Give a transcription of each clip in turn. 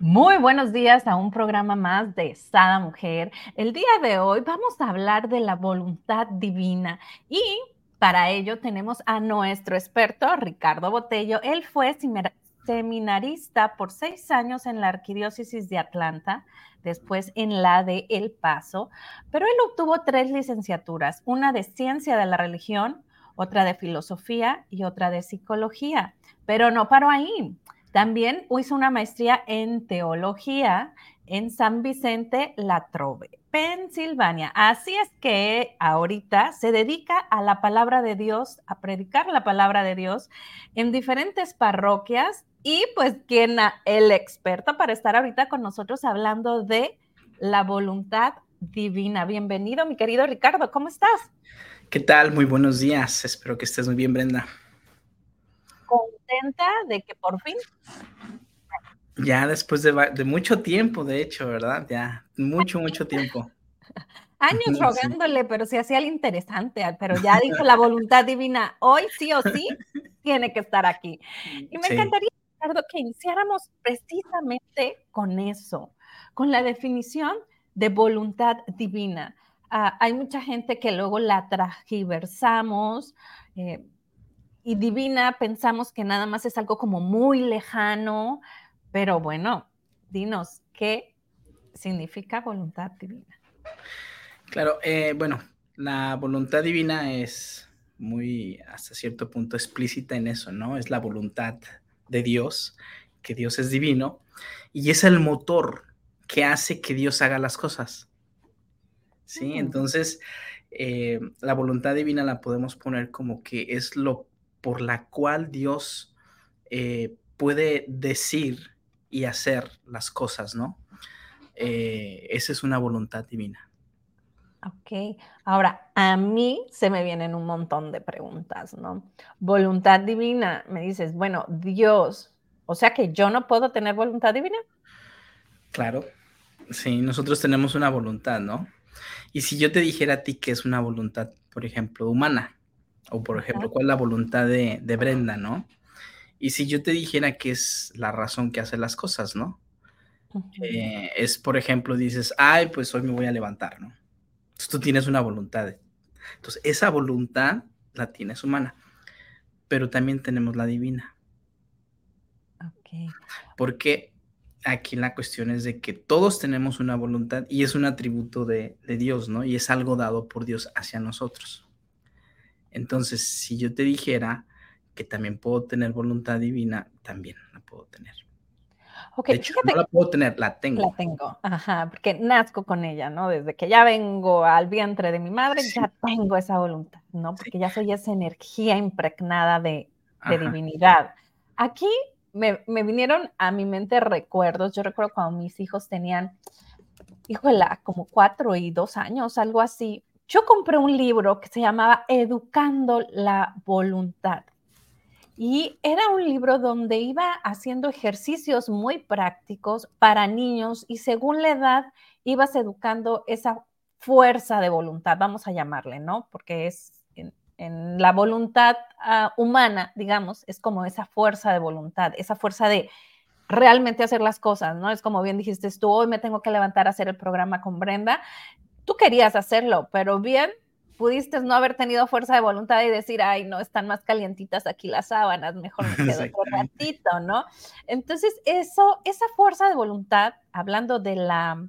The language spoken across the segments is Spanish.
Muy buenos días a un programa más de Sada Mujer. El día de hoy vamos a hablar de la voluntad divina y para ello tenemos a nuestro experto Ricardo Botello. Él fue seminarista por seis años en la Arquidiócesis de Atlanta, después en la de El Paso, pero él obtuvo tres licenciaturas, una de Ciencia de la Religión, otra de Filosofía y otra de Psicología. Pero no paró ahí. También hizo una maestría en teología en San Vicente La Trove, Pensilvania. Así es que ahorita se dedica a la palabra de Dios, a predicar la palabra de Dios en diferentes parroquias y pues quien el experto para estar ahorita con nosotros hablando de la voluntad divina. Bienvenido, mi querido Ricardo, ¿cómo estás? ¿Qué tal? Muy buenos días. Espero que estés muy bien, Brenda contenta de que por fin. Ya después de, mucho tiempo, de hecho, ¿verdad? Ya, mucho, mucho tiempo. Años rogándole, pero se hacía el interesante, pero ya dijo la voluntad divina, hoy sí o sí tiene que estar aquí. Y me encantaría, Ricardo, que iniciáramos precisamente con eso, con la definición de voluntad divina. Ah, hay mucha gente que luego la tragiversamos, eh, y divina pensamos que nada más es algo como muy lejano, pero bueno, dinos, ¿qué significa voluntad divina? Claro, eh, bueno, la voluntad divina es muy hasta cierto punto explícita en eso, ¿no? Es la voluntad de Dios, que Dios es divino, y es el motor que hace que Dios haga las cosas. ¿Sí? Mm. Entonces, eh, la voluntad divina la podemos poner como que es lo por la cual Dios eh, puede decir y hacer las cosas, ¿no? Eh, esa es una voluntad divina. Ok, ahora a mí se me vienen un montón de preguntas, ¿no? Voluntad divina, me dices, bueno, Dios, o sea que yo no puedo tener voluntad divina. Claro, sí, nosotros tenemos una voluntad, ¿no? Y si yo te dijera a ti que es una voluntad, por ejemplo, humana, o por ejemplo, cuál es la voluntad de, Brenda, ¿no? Y si yo te dijera que es la razón que hace las cosas, ¿no? Eh, es, por ejemplo, dices, ay, pues hoy me voy a levantar, ¿no? Entonces tú tienes una voluntad. Entonces, esa voluntad la tienes humana, pero también tenemos la divina. Porque aquí la cuestión es de que todos tenemos una voluntad y es un atributo de, de Dios, ¿no? Y es algo dado por Dios hacia nosotros. Entonces, si yo te dijera que también puedo tener voluntad divina, también la puedo tener. Okay, de hecho, no la puedo tener, la tengo. La tengo, ajá, porque nazco con ella, ¿no? Desde que ya vengo al vientre de mi madre, ya tengo esa voluntad, ¿no? Porque ya soy esa energía impregnada de, divinidad. Aquí me, me, vinieron a mi mente recuerdos. Yo recuerdo cuando mis hijos tenían, híjole, como cuatro y dos años, algo así yo compré un libro que se llamaba Educando la Voluntad. Y era un libro donde iba haciendo ejercicios muy prácticos para niños y según la edad ibas educando esa fuerza de voluntad, vamos a llamarle, ¿no? Porque es en, la voluntad ah, humana, digamos, es como esa fuerza de voluntad, esa fuerza de realmente hacer las cosas, ¿no? Es como bien dijiste tú, hoy me tengo que levantar a hacer el programa con Brenda tú querías hacerlo, pero bien, pudiste no haber tenido fuerza de voluntad y decir, ay, no, están más calientitas aquí las sábanas, mejor me quedo ratito, ¿no? Entonces, eso, esa fuerza de voluntad, hablando de la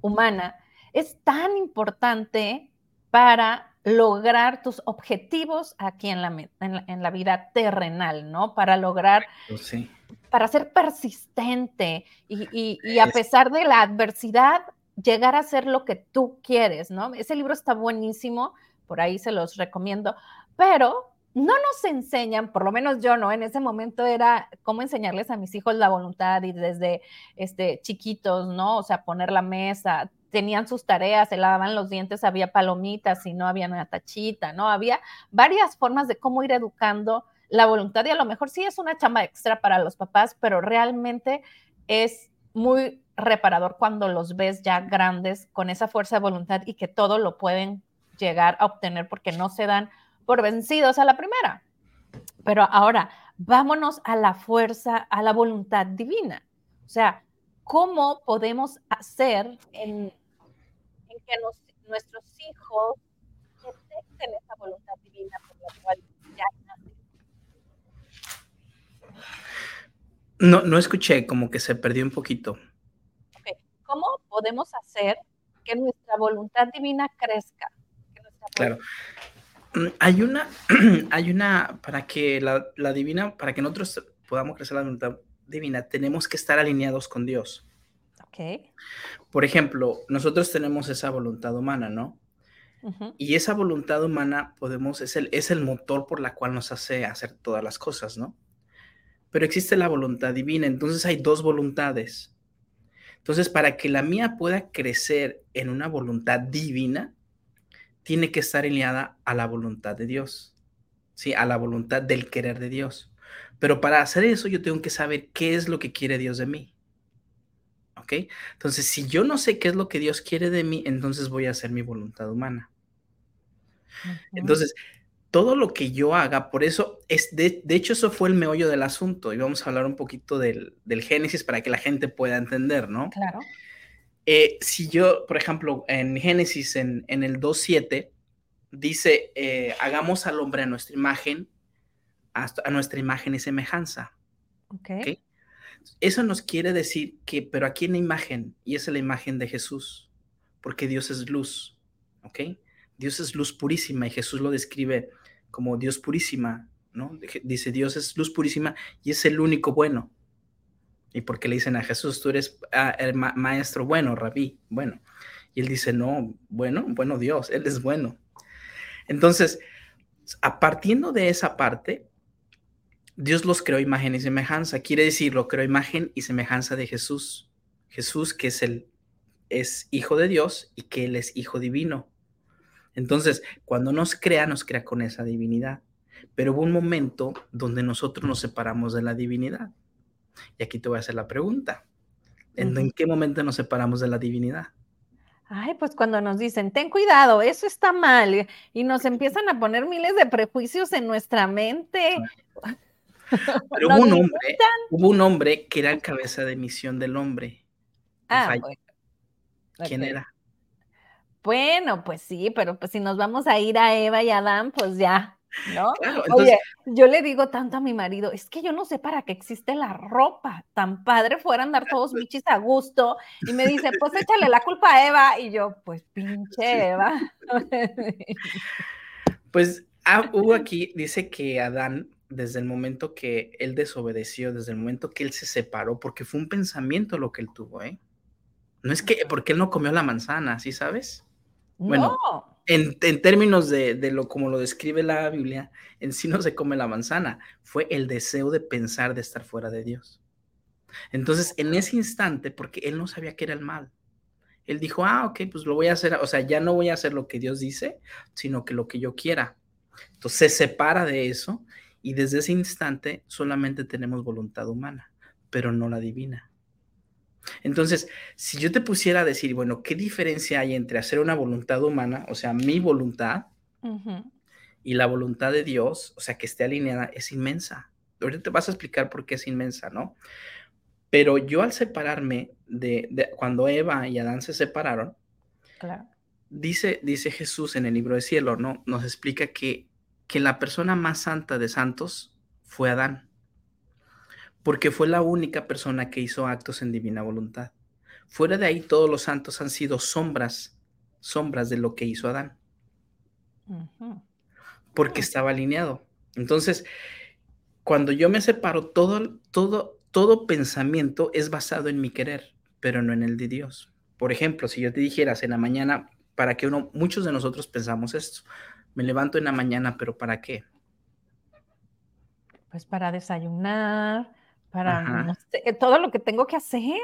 humana, es tan importante para lograr tus objetivos aquí en la, en la, vida terrenal, ¿no? Para lograr, para ser persistente y, y a pesar de la adversidad, llegar a ser lo que tú quieres, ¿no? Ese libro está buenísimo, por ahí se los recomiendo, pero no nos enseñan, por lo menos yo no, en ese momento era cómo enseñarles a mis hijos la voluntad y desde este, chiquitos, ¿no? O sea, poner la mesa, tenían sus tareas, se lavaban los dientes, había palomitas y no había una tachita, ¿no? Había varias formas de cómo ir educando la voluntad y a lo mejor sí es una chamba extra para los papás, pero realmente es muy reparador cuando los ves ya grandes con esa fuerza de voluntad y que todo lo pueden llegar a obtener porque no se dan por vencidos a la primera. Pero ahora, vámonos a la fuerza, a la voluntad divina. O sea, ¿cómo podemos hacer en, que nuestros hijos detecten esa voluntad divina por la cual ya? No, no escuché, como que se perdió un poquito. ¿Cómo podemos hacer que nuestra voluntad divina crezca? claro. Mm, hay una, hay una, para que la, la, divina, para que nosotros podamos crecer la voluntad divina, tenemos que estar alineados con Dios. Ok. Por ejemplo, nosotros tenemos esa voluntad humana, ¿no? Y esa voluntad humana podemos, es el, es el motor por la cual nos hace hacer todas las cosas, ¿no? Pero existe la voluntad divina, entonces hay dos voluntades. Entonces, para que la mía pueda crecer en una voluntad divina, tiene que estar alineada a la voluntad de Dios, ¿sí? A la voluntad del querer de Dios. Pero para hacer eso yo tengo que saber qué es lo que quiere Dios de mí. ¿Ok? Entonces, si yo no sé qué es lo que Dios quiere de mí, entonces voy a hacer mi voluntad humana. Entonces, todo lo que yo haga, por eso, es de, hecho, eso fue el meollo del asunto. Y vamos a hablar un poquito del, del Génesis para que la gente pueda entender, ¿no? Claro. Eh, si yo, por ejemplo, en Génesis, en, el 2.7, dice, eh, hagamos al hombre a nuestra imagen, a, nuestra imagen y semejanza. Okay. Eso nos quiere decir que, pero aquí en la imagen, y es la imagen de Jesús, porque Dios es luz, ¿ok? Dios es luz purísima y Jesús lo describe como Dios purísima, ¿no? Dice, Dios es luz purísima y es el único bueno. ¿Y porque le dicen a Jesús, tú eres ah, el maestro bueno, rabí? Bueno. Y él dice, no, bueno, bueno Dios, Él es bueno. Entonces, a partiendo de esa parte, Dios los creó imagen y semejanza. Quiere decir, lo creó imagen y semejanza de Jesús. Jesús, que es el es hijo de Dios y que Él es hijo divino. Entonces, cuando nos crea, nos crea con esa divinidad. Pero hubo un momento donde nosotros nos separamos de la divinidad. Y aquí te voy a hacer la pregunta. ¿En, qué momento nos separamos de la divinidad? Ay, pues cuando nos dicen, ten cuidado, eso está mal, y nos empiezan a poner miles de prejuicios en nuestra mente. Pero hubo un hombre, hubo un hombre que era el cabeza de misión del hombre. Ah, ¿Quién era? Bueno, pues sí, pero pues si nos vamos a ir a Eva y Adán, pues ya, ¿no? Oye, yo le digo tanto a mi marido, es que yo no sé para qué existe la ropa, tan padre fuera andar todos bichis a gusto, y me dice, pues échale la culpa a Eva, y yo, pues pinche Eva. Pues ah, hubo aquí, dice que Adán, desde el momento que él desobedeció, desde el momento que él se separó, porque fue un pensamiento lo que él tuvo, ¿eh? No es que, porque él no comió la manzana, ¿sí sabes? Bueno, en, términos de, lo como lo describe la Biblia, en sí no se come la manzana, fue el deseo de pensar de estar fuera de Dios. Entonces, en ese instante, porque él no sabía que era el mal, él dijo, ah, ok, pues lo voy a hacer, o sea, ya no voy a hacer lo que Dios dice, sino que lo que yo quiera. Entonces se separa de eso y desde ese instante solamente tenemos voluntad humana, pero no la divina. Entonces, si yo te pusiera a decir, bueno, ¿qué diferencia hay entre hacer una voluntad humana, o sea, mi voluntad, y la voluntad de Dios, o sea, que esté alineada, es inmensa. Ahorita te vas a explicar por qué es inmensa, ¿no? Pero yo al separarme de, cuando Eva y Adán se separaron, dice, dice Jesús en el libro de cielo, ¿no? Nos explica que, que la persona más santa de santos fue Adán porque fue la única persona que hizo actos en divina voluntad. Fuera de ahí, todos los santos han sido sombras, sombras de lo que hizo Adán. Porque estaba alineado. Entonces, cuando yo me separo, todo, todo, todo pensamiento es basado en mi querer, pero no en el de Dios. Por ejemplo, si yo te dijeras en la mañana, para que uno, muchos de nosotros pensamos esto, me levanto en la mañana, pero ¿para qué? Pues para desayunar, para todo lo que tengo que hacer,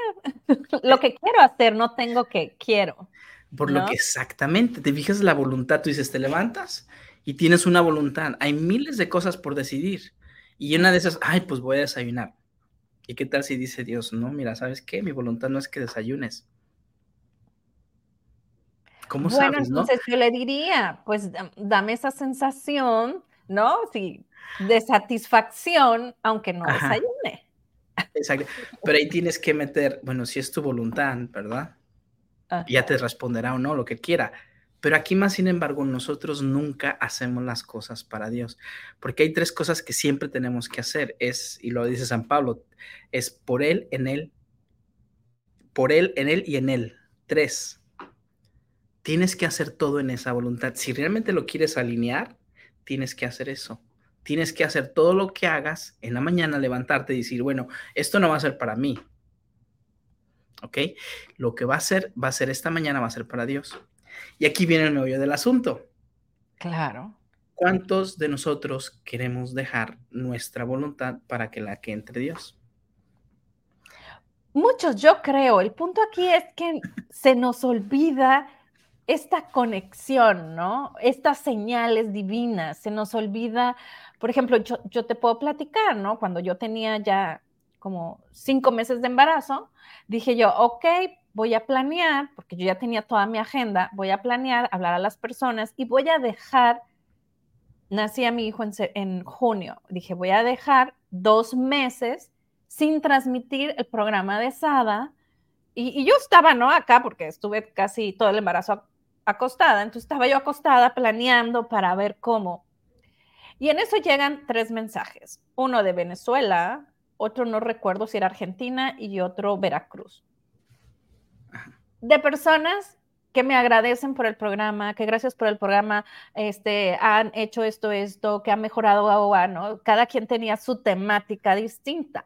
lo que quiero hacer, no tengo que quiero. Por lo que exactamente, te fijas la voluntad, tú dices, te levantas y tienes una voluntad, hay miles de cosas por decidir y una de esas, ay, pues voy a desayunar. ¿Y qué tal si dice Dios, no, mira, ¿sabes qué? Mi voluntad no es que desayunes. ¿Cómo bueno, entonces yo le diría, pues dame esa sensación, ¿no? Sí, de satisfacción, aunque no desayune. Exacto. Pero ahí tienes que meter, bueno, si es tu voluntad, ¿verdad? Ya te responderá o no, lo que quiera. Pero aquí más, sin embargo, nosotros nunca hacemos las cosas para Dios, porque hay tres cosas que siempre tenemos que hacer. Es, y lo dice San Pablo, es por Él, en Él, por Él, en Él y en Él. Tres. Tienes que hacer todo en esa voluntad. Si realmente lo quieres alinear, tienes que hacer eso. Tienes que hacer todo lo que hagas en la mañana, levantarte y decir, bueno, esto no va a ser para mí. ¿Ok? Lo que va a ser, va a ser esta mañana, va a ser para Dios. Y aquí viene el meollo del asunto. Claro. ¿Cuántos de nosotros queremos dejar nuestra voluntad para que la que entre Dios? Muchos, yo creo. El punto aquí es que se nos olvida esta conexión, ¿no? Estas señales divinas. Se nos olvida, por ejemplo, yo, te puedo platicar, ¿no? Cuando yo tenía ya como cinco meses de embarazo, dije yo, ok, voy a planear, porque yo ya tenía toda mi agenda, voy a planear, hablar a las personas y voy a dejar, nací a mi hijo en, junio, dije, voy a dejar dos meses sin transmitir el programa de SADA. Y, yo estaba, ¿no? Acá, porque estuve casi todo el embarazo acostada, entonces estaba yo acostada planeando para ver cómo. Y en eso llegan tres mensajes, uno de Venezuela, otro no recuerdo si era Argentina y otro Veracruz de personas que me agradecen por el programa, que gracias por el programa este, han hecho esto, esto, que ha mejorado agua, ¿no? Cada quien tenía su temática distinta.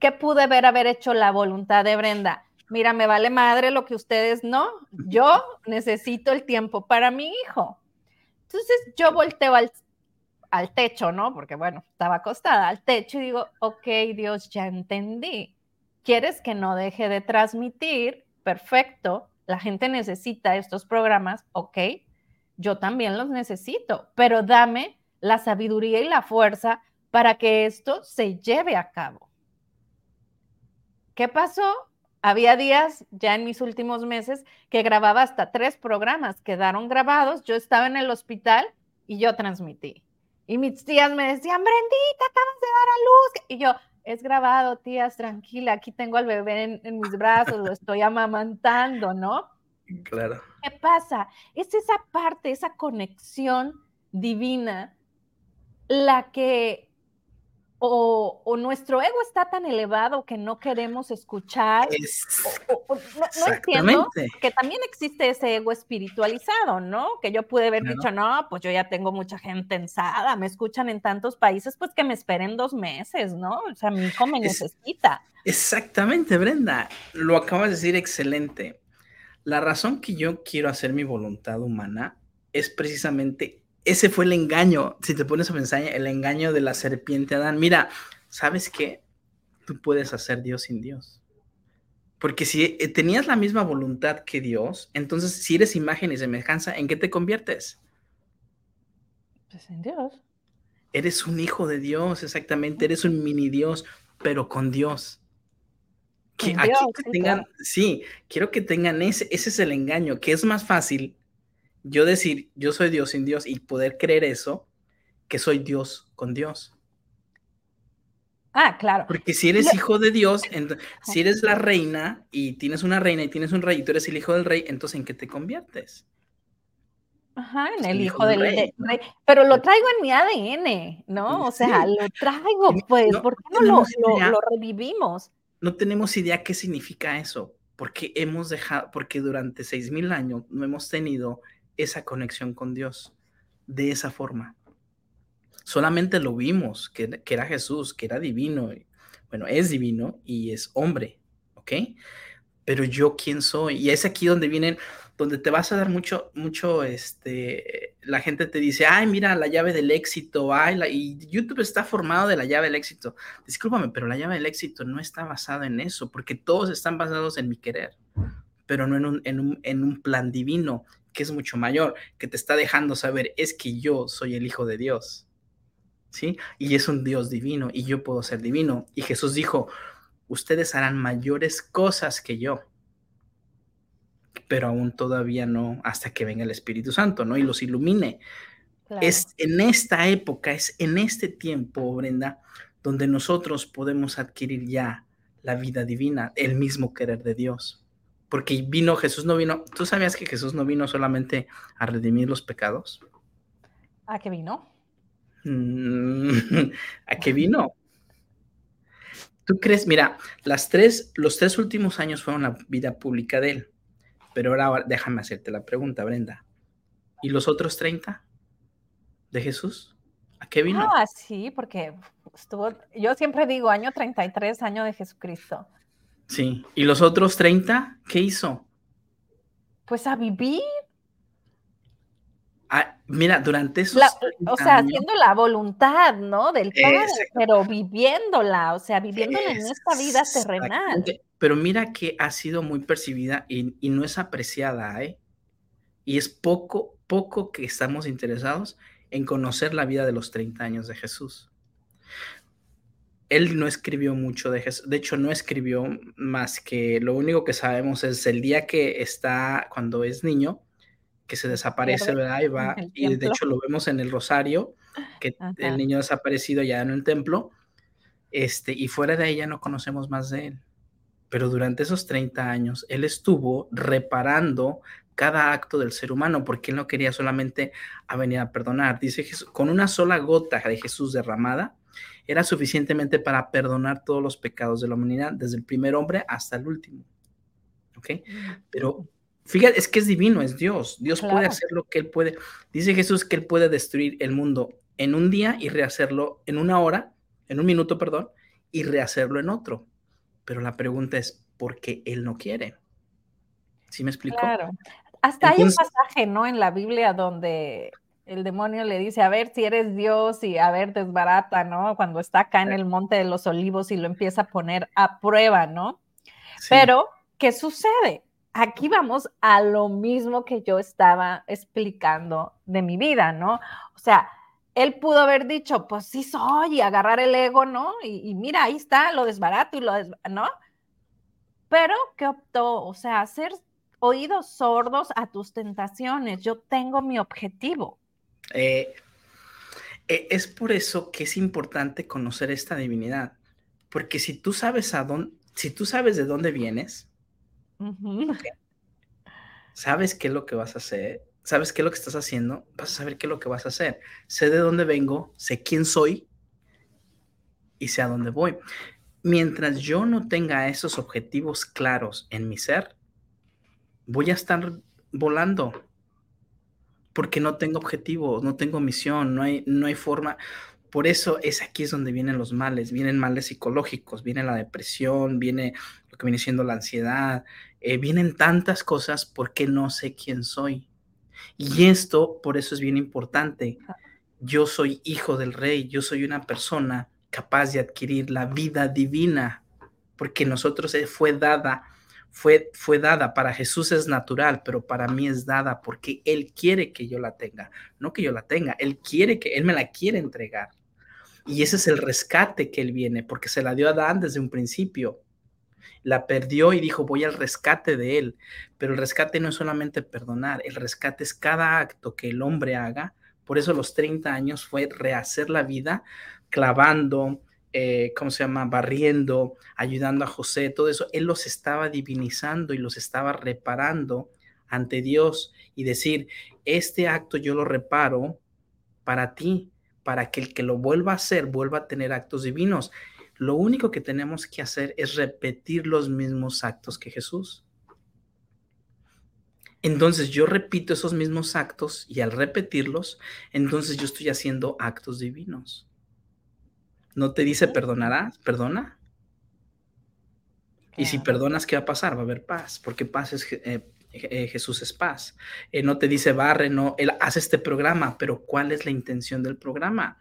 ¿Qué pude ver haber hecho la voluntad de Brenda? Mira, me vale madre lo que ustedes no. Yo necesito el tiempo para mi hijo. Entonces yo volteo al, al techo, ¿no? Porque bueno, estaba acostada al techo y digo, ok, Dios, ya entendí. ¿Quieres que no deje de transmitir? perfecto, la gente necesita estos programas, ok, yo también los necesito, pero dame la sabiduría y la fuerza para que esto se lleve a cabo. ¿Qué pasó? Había días ya en mis últimos meses que grababa hasta tres programas, quedaron grabados, yo estaba en el hospital y yo transmití. Y mis tías me decían, Brendita, acabas de dar a luz. Y yo, es grabado, tías, tranquila, aquí tengo al bebé en, mis brazos, lo estoy amamantando, ¿no? Claro. ¿Qué pasa? Es esa parte, esa conexión divina la que o, nuestro ego está tan elevado que no queremos escuchar. no, entiendo que también existe ese ego espiritualizado, ¿no? Que yo pude haber dicho, no, pues yo ya tengo mucha gente ensada, me escuchan en tantos países, pues que me esperen dos meses, ¿no? O sea, mi hijo me necesita. Exactamente, Brenda, lo acabas de decir excelente. La razón que yo quiero hacer mi voluntad humana es precisamente ese fue el engaño, si te pones a pensar, el engaño de la serpiente Adán. Mira, ¿sabes qué? Tú puedes hacer Dios sin Dios. Porque si eh, tenías la misma voluntad que Dios, entonces si eres imagen y semejanza, ¿en qué te conviertes? Pues en Dios. Eres un hijo de Dios, exactamente, eres un mini Dios, pero con Dios. Que, tengan, sí, quiero que tengan ese, ese es el engaño, que es más fácil yo decir, yo soy Dios sin Dios y poder creer eso, que soy Dios con Dios. Ah, claro. Porque si eres hijo de Dios, si eres la reina y tienes una reina y tienes un rey y tú eres el hijo del rey, entonces ¿en qué te conviertes? Ajá, en el, hijo, del rey, Pero lo traigo en mi ADN, ¿no? O sea, lo traigo, pues, ¿por qué no, lo, lo, revivimos? No tenemos idea qué significa eso, porque hemos dejado, porque durante seis mil años no hemos tenido esa conexión con Dios de esa forma. Solamente lo vimos, que, era Jesús, que era divino. Bueno, es divino y es hombre, ¿ok? Pero yo quién soy. Y es aquí donde vienen, donde te vas a dar mucho, mucho, este, la gente te dice, ay, mira, la llave del éxito, ay, y YouTube está formado de la llave del éxito. Discúlpame, pero la llave del éxito no está basada en eso, porque todos están basados en mi querer, pero no en un, en un, en un plan divino que es mucho mayor, que te está dejando saber, es que yo soy el Hijo de Dios. ¿Sí? Y es un Dios divino y yo puedo ser divino. Y Jesús dijo, ustedes harán mayores cosas que yo, pero aún todavía no hasta que venga el Espíritu Santo, ¿no? Y los ilumine. Es en esta época, es en este tiempo, Brenda, donde nosotros podemos adquirir ya la vida divina, el mismo querer de Dios. Porque vino, Jesús no vino, ¿tú sabías que Jesús no vino solamente a redimir los pecados? ¿A qué vino? Mm, ¿A qué vino? ¿Tú crees? Mira, las tres, los tres últimos años fueron la vida pública de él. Pero ahora déjame hacerte la pregunta, Brenda. ¿Y los otros 30 de Jesús? ¿A qué vino? Ah, sí, porque estuvo, yo siempre digo año 33, año de Jesucristo. Sí, ¿y los otros 30 qué hizo? Pues a vivir. Ah, mira, durante esos. o sea, haciendo la voluntad, ¿no? Del Padre, pero viviéndola, o sea, viviéndola en esta vida terrenal. Pero mira que ha sido muy percibida y, y, no es apreciada, ¿eh? Y es poco, poco que estamos interesados en conocer la vida de los 30 años de Jesús. Él no escribió mucho de Jesús, de hecho no escribió más que lo único que sabemos es el día que está, cuando es niño, que se desaparece, ¿verdad? Y va, y de hecho lo vemos en el rosario, que el niño desaparecido ya en el templo, este, y fuera de ahí ya no conocemos más de él. Pero durante esos 30 años, él estuvo reparando cada acto del ser humano, porque él no quería solamente a venir a perdonar. Dice Jesús, con una sola gota de Jesús derramada, era suficientemente para perdonar todos los pecados de la humanidad, desde el primer hombre hasta el último. ¿Ok? Pero Fíjate, es que es divino, es Dios. Dios puede hacer lo que Él puede. Dice Jesús que Él puede destruir el mundo en un día y rehacerlo en una hora, en un minuto, perdón, y rehacerlo en otro. Pero la pregunta es, ¿por qué Él no quiere? ¿Sí me explico? Claro. Hasta hay un pasaje, ¿no? En la Biblia donde el demonio le dice, a ver si eres Dios y a ver, desbarata, ¿no? Cuando está acá en el monte de los olivos y lo empieza a poner a prueba, ¿no? Pero, ¿qué sucede? aquí vamos a lo mismo que yo estaba explicando de mi vida, ¿no? O sea, él pudo haber dicho, pues sí soy, y agarrar el ego, ¿no? Y, mira, ahí está, lo desbarato y lo des ¿no? Pero, ¿qué optó? O sea, hacer oídos sordos a tus tentaciones. Yo tengo mi objetivo. Eh, eh, es por eso que es importante conocer esta divinidad, porque si tú sabes a dónde, si tú sabes de dónde vienes, ¿Sabes qué es lo que vas a hacer? ¿Sabes qué es lo que estás haciendo? Vas a saber qué es lo que vas a hacer. Sé de dónde vengo, sé quién soy y sé a dónde voy. Mientras yo no tenga esos objetivos claros en mi ser, voy a estar volando porque no tengo objetivos, no tengo misión, no hay, no hay forma. Por eso es aquí es donde vienen los males, vienen males psicológicos, viene la depresión, viene lo que viene siendo la ansiedad, eh, vienen tantas cosas porque no sé quién soy. Y esto, por eso es bien importante. Yo soy hijo del rey, yo soy una persona capaz de adquirir la vida divina, porque nosotros eh, fue dada, fue, fue dada, para Jesús es natural, pero para mí es dada porque Él quiere que yo la tenga, no que yo la tenga, Él quiere que, Él me la quiere entregar. Y ese es el rescate que Él viene, porque se la dio a Adán desde un principio la perdió y dijo, voy al rescate de él. Pero el rescate no es solamente perdonar, el rescate es cada acto que el hombre haga. Por eso los 30 años fue rehacer la vida, clavando, eh, ¿cómo se llama? Barriendo, ayudando a José, todo eso. Él los estaba divinizando y los estaba reparando ante Dios y decir, este acto yo lo reparo para ti, para que el que lo vuelva a hacer vuelva a tener actos divinos. Lo único que tenemos que hacer es repetir los mismos actos que Jesús. Entonces yo repito esos mismos actos y al repetirlos, entonces yo estoy haciendo actos divinos. ¿No te dice perdonarás? ¿Perdona? Y si perdonas, ¿qué va a pasar? Va a haber paz, porque paz es, eh, eh, Jesús es paz. Eh, no te dice barre, no, él hace este programa, pero ¿cuál es la intención del programa?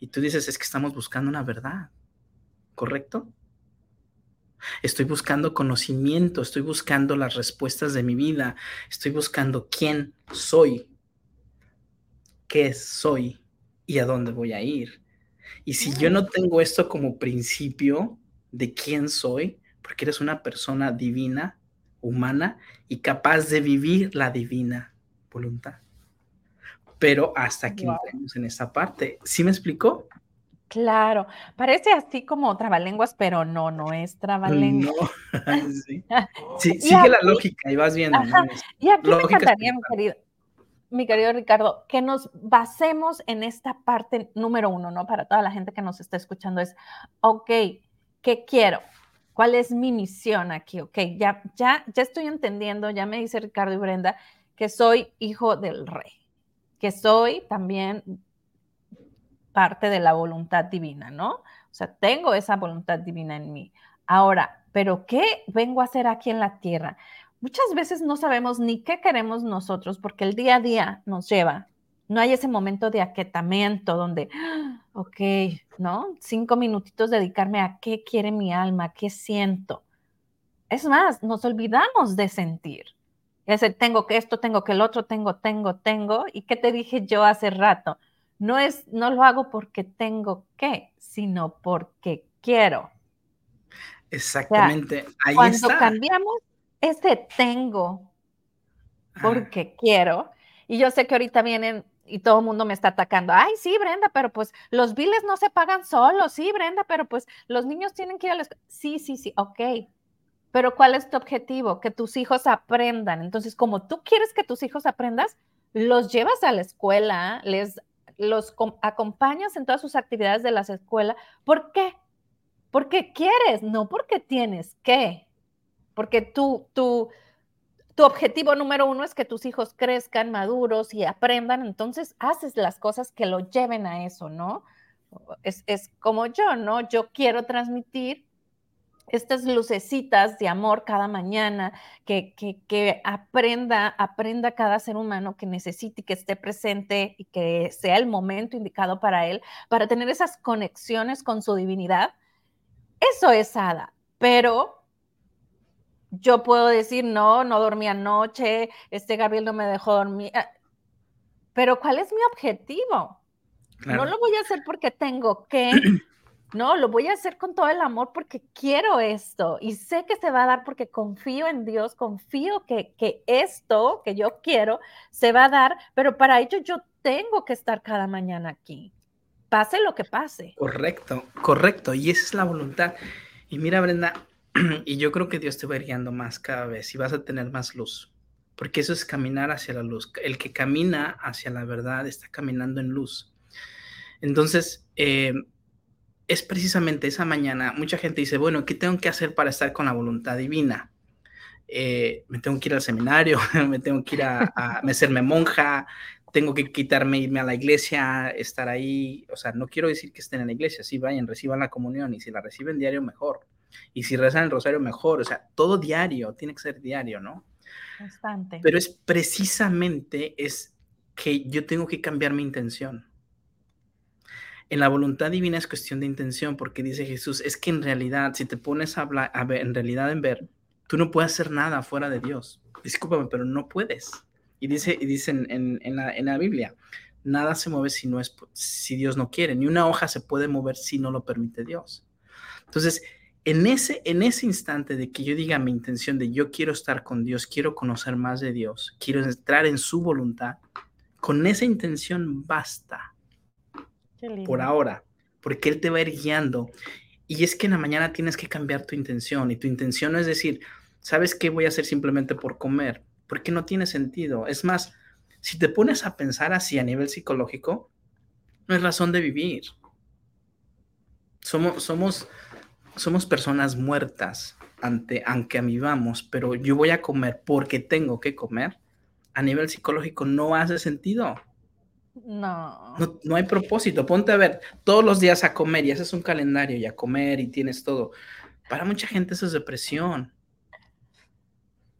Y tú dices, es que estamos buscando una verdad. ¿correcto? Estoy buscando conocimiento, estoy buscando las respuestas de mi vida, estoy buscando quién soy, qué soy y a dónde voy a ir. Y si yo no tengo esto como principio de quién soy, porque eres una persona divina, humana y capaz de vivir la divina voluntad. Pero hasta que entremos en esa parte, ¿sí me explicó? Claro, parece así como trabalenguas, pero no, no es trabalenguas. No, sí. sí sigue la lógica y vas viendo. Y aquí me encantaría, mi querido, mi querido Ricardo, que nos basemos en esta parte número uno, ¿no? Para toda la gente que nos está escuchando es, ok, ¿qué quiero? ¿Cuál es mi misión aquí? Ok, ya, ya, ya estoy entendiendo, ya me dice Ricardo y Brenda, que soy hijo del rey, que soy también parte de la voluntad divina, ¿no? O sea, tengo esa voluntad divina en mí. Ahora, ¿pero qué vengo a hacer aquí en la tierra? Muchas veces no sabemos ni qué queremos nosotros porque el día a día nos lleva. No hay ese momento de aquietamiento donde, ok, ¿no? Cinco minutitos dedicarme a qué quiere mi alma, qué siento. Es más, nos olvidamos de sentir. Es el tengo que esto, tengo que el otro, tengo, tengo, tengo. ¿Y qué te dije yo hace rato? no es, no lo hago porque tengo que, sino porque quiero. Exactamente. Ahí cuando cambiamos ese tengo porque quiero, y yo sé que ahorita vienen y todo el mundo me está atacando. Ay, sí, Brenda, pero pues los biles no se pagan solos. Sí, Brenda, pero pues los niños tienen que ir a la escuela. Sí, sí, sí, ok. Pero ¿cuál es tu objetivo? Que tus hijos aprendan. Entonces, como tú quieres que tus hijos aprendas, los llevas a la escuela, les los acompañas en todas sus actividades de la escuela. ¿Por qué? Porque quieres, no porque tienes que. Porque tú, tú, tu objetivo número uno es que tus hijos crezcan maduros y aprendan, entonces haces las cosas que lo lleven a eso, ¿no? Es, es como yo, ¿no? Yo quiero transmitir estas lucecitas de amor cada mañana, que, que, aprenda, aprenda cada ser humano que necesite y que esté presente y que sea el momento indicado para él, para tener esas conexiones con su divinidad. Eso es Ada, pero yo puedo decir, no, no dormí anoche, este Gabriel no me dejó dormir, ah, pero ¿cuál es mi objetivo? No lo voy a hacer porque tengo que, No, lo voy a hacer con todo el amor porque quiero esto y sé que se va a dar porque confío en Dios, confío que, que esto que yo quiero se va a dar, pero para ello yo tengo que estar cada mañana aquí, pase lo que pase. Correcto, correcto, y esa es la voluntad. Y mira, Brenda, y yo creo que Dios te va guiando más cada vez y vas a tener más luz, porque eso es caminar hacia la luz. El que camina hacia la verdad está caminando en luz. Entonces, eh, es precisamente esa mañana, mucha gente dice, bueno, ¿qué tengo que hacer para estar con la voluntad divina? Eh, me tengo que ir al seminario, me tengo que ir a, hacerme monja, tengo que quitarme, irme a la iglesia, estar ahí, o sea, no quiero decir que estén en la iglesia, sí vayan, reciban la comunión y si la reciben diario mejor, y si rezan el rosario mejor, o sea, todo diario, tiene que ser diario, ¿no? Constante. Pero es precisamente es que yo tengo que cambiar mi intención. En la voluntad divina es cuestión de intención, porque dice Jesús, es que en realidad, si te pones a hablar, a ver, en realidad en ver, tú no puedes hacer nada fuera de Dios. Discúlpame, pero no puedes. Y dice, y dice en, la, en la Biblia, nada se mueve si, no es, si Dios no quiere, ni una hoja se puede mover si no lo permite Dios. Entonces, en ese, en ese instante de que yo diga mi intención de yo quiero estar con Dios, quiero conocer más de Dios, quiero entrar en su voluntad, con esa intención basta por ahora, porque Él te va a ir guiando. Y es que en la mañana tienes que cambiar tu intención y tu intención no es decir, ¿sabes qué voy a hacer simplemente por comer? Porque no tiene sentido. Es más, si te pones a pensar así a nivel psicológico, no es razón de vivir. Somos, somos, somos personas muertas ante, aunque a mí vamos, pero yo voy a comer porque tengo que comer. A nivel psicológico no hace sentido. No. no. hay propósito. Ponte a ver todos los días a comer y haces un calendario y a comer y tienes todo. Para mucha gente eso es depresión.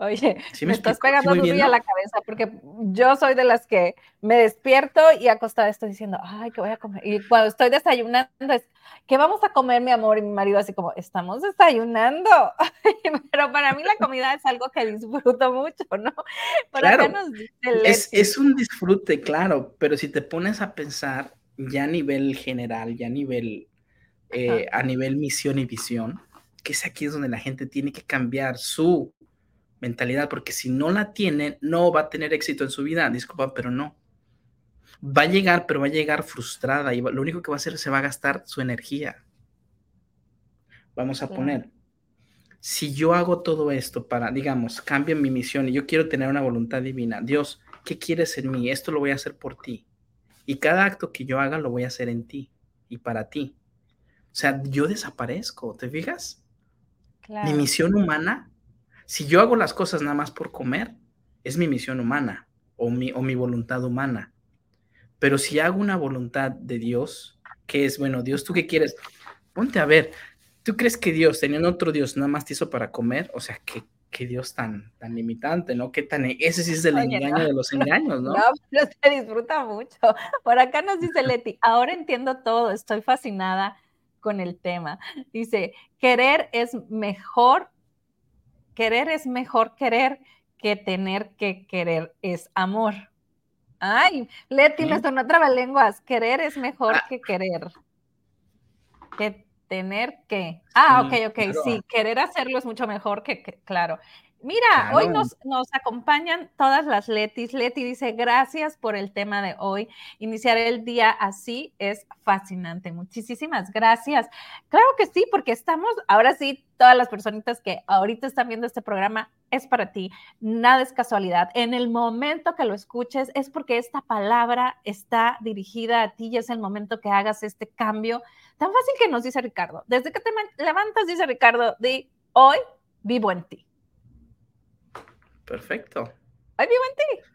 Oye, me, estás pegando ¿Sí a la cabeza porque yo soy de las que me despierto y acostada estoy diciendo, ay, ¿qué voy a comer? Y cuando estoy desayunando es, ¿qué vamos a comer, mi amor? Y mi marido así como, estamos desayunando. Pero para mí la comida es algo que disfruto mucho, ¿no? claro, es, es un disfrute, claro, pero si te pones a pensar ya a nivel general, ya a nivel, eh, a nivel misión y visión, que es aquí es donde la gente tiene que cambiar su mentalidad, porque si no la tiene, no va a tener éxito en su vida. Disculpa, pero no. va a llegar, pero va a llegar frustrada y lo único que va a hacer es se va a gastar su energía. Vamos a poner, si yo hago todo esto para, digamos, cambio mi misión y yo quiero tener una voluntad divina, Dios, ¿qué quieres en mí? Esto lo voy a hacer por ti. Y cada acto que yo haga lo voy a hacer en ti y para ti. O sea, yo desaparezco, ¿te fijas? Mi misión humana, si yo hago las cosas nada más por comer, es mi misión humana o mi, o mi voluntad humana. Pero si hago una voluntad de Dios, que es, bueno, Dios, ¿tú qué quieres? Ponte a ver, ¿tú crees que Dios, teniendo otro Dios, nada más te hizo para comer? O sea, ¿qué, qué Dios tan, tan limitante, ¿no? ¿Qué tan, ese sí es el engaño de los engaños, ¿no? No, pero se disfruta mucho. Por acá nos dice Leti, ahora entiendo todo, estoy fascinada con el tema. Dice, querer es mejor, querer es mejor querer que tener que querer es amor. Ay, Leti, me sonó lenguas. Querer es mejor ah. que querer. Que tener que. Ah, ok, ok, sí, querer hacerlo es mucho mejor que, claro. Mira, hoy nos, nos, acompañan todas las Letis. Leti dice, gracias por el tema de hoy. Iniciar el día así es fascinante. Muchísimas gracias. Claro que sí, porque estamos, ahora sí, todas las personitas que ahorita están viendo este programa, es para ti. Nada es casualidad. En el momento que lo escuches es porque esta palabra está dirigida a ti y es el momento que hagas este cambio. Tan fácil que nos dice Ricardo. Desde que te levantas, dice Ricardo, di, hoy vivo en ti. Perfecto. Hoy vivo en ti.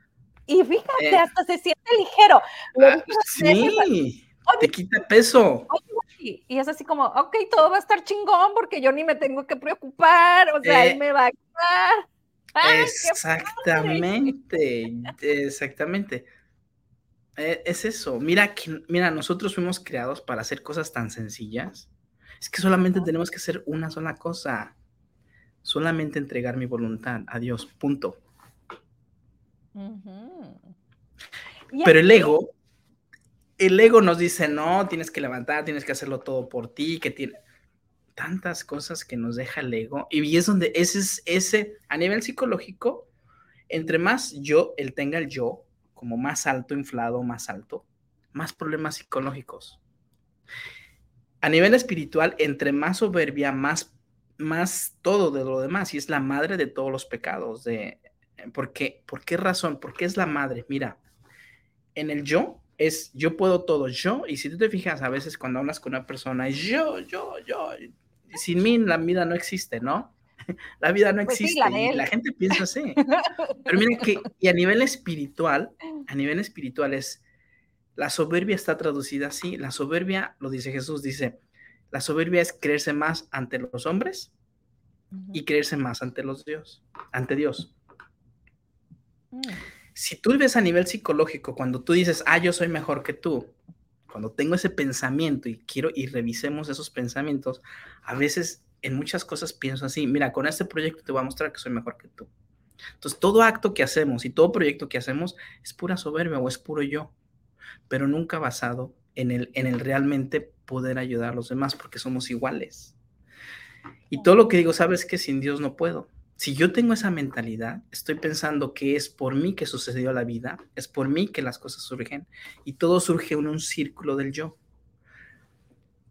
Y fíjate, eh. hasta se siente ligero. Ah, sí, te quita peso. Y es así como, ok, todo va a estar chingón porque yo ni me tengo que preocupar, o sea, él eh. me va a ayudar. exactamente, exactamente. Eh, es eso. Mira, que, mira, nosotros fuimos creados para hacer cosas tan sencillas. Es que solamente tenemos que hacer una sola cosa solamente entregar mi voluntad a Dios, punto. Pero el ego, el ego nos dice, no, tienes que levantar, tienes que hacerlo todo por ti, que tiene tantas cosas que nos deja el ego. Y es donde ese es ese, a nivel psicológico, entre más yo, él tenga el yo, como más alto, inflado, más alto, más problemas psicológicos. A nivel espiritual, entre más soberbia, más más todo de lo demás y es la madre de todos los pecados. De, eh, ¿por, qué? ¿Por qué razón? Porque es la madre. Mira, en el yo es yo puedo todo yo y si tú te fijas a veces cuando hablas con una persona es yo, yo, yo. Sin mí la vida no existe, ¿no? La vida no pues existe y la gente piensa así. Pero mira que y a nivel espiritual, a nivel espiritual es la soberbia está traducida así. La soberbia, lo dice Jesús, dice, la soberbia es creerse más ante los hombres y creerse más ante los Dios, ante Dios. Mm. Si tú vives a nivel psicológico, cuando tú dices, ah, yo soy mejor que tú, cuando tengo ese pensamiento y quiero y revisemos esos pensamientos, a veces en muchas cosas pienso así, mira, con este proyecto te voy a mostrar que soy mejor que tú. Entonces, todo acto que hacemos y todo proyecto que hacemos es pura soberbia o es puro yo, pero nunca basado en el, en el realmente poder ayudar a los demás porque somos iguales. Y todo lo que digo, sabes que sin Dios no puedo. Si yo tengo esa mentalidad, estoy pensando que es por mí que sucedió la vida, es por mí que las cosas surgen y todo surge en un círculo del yo.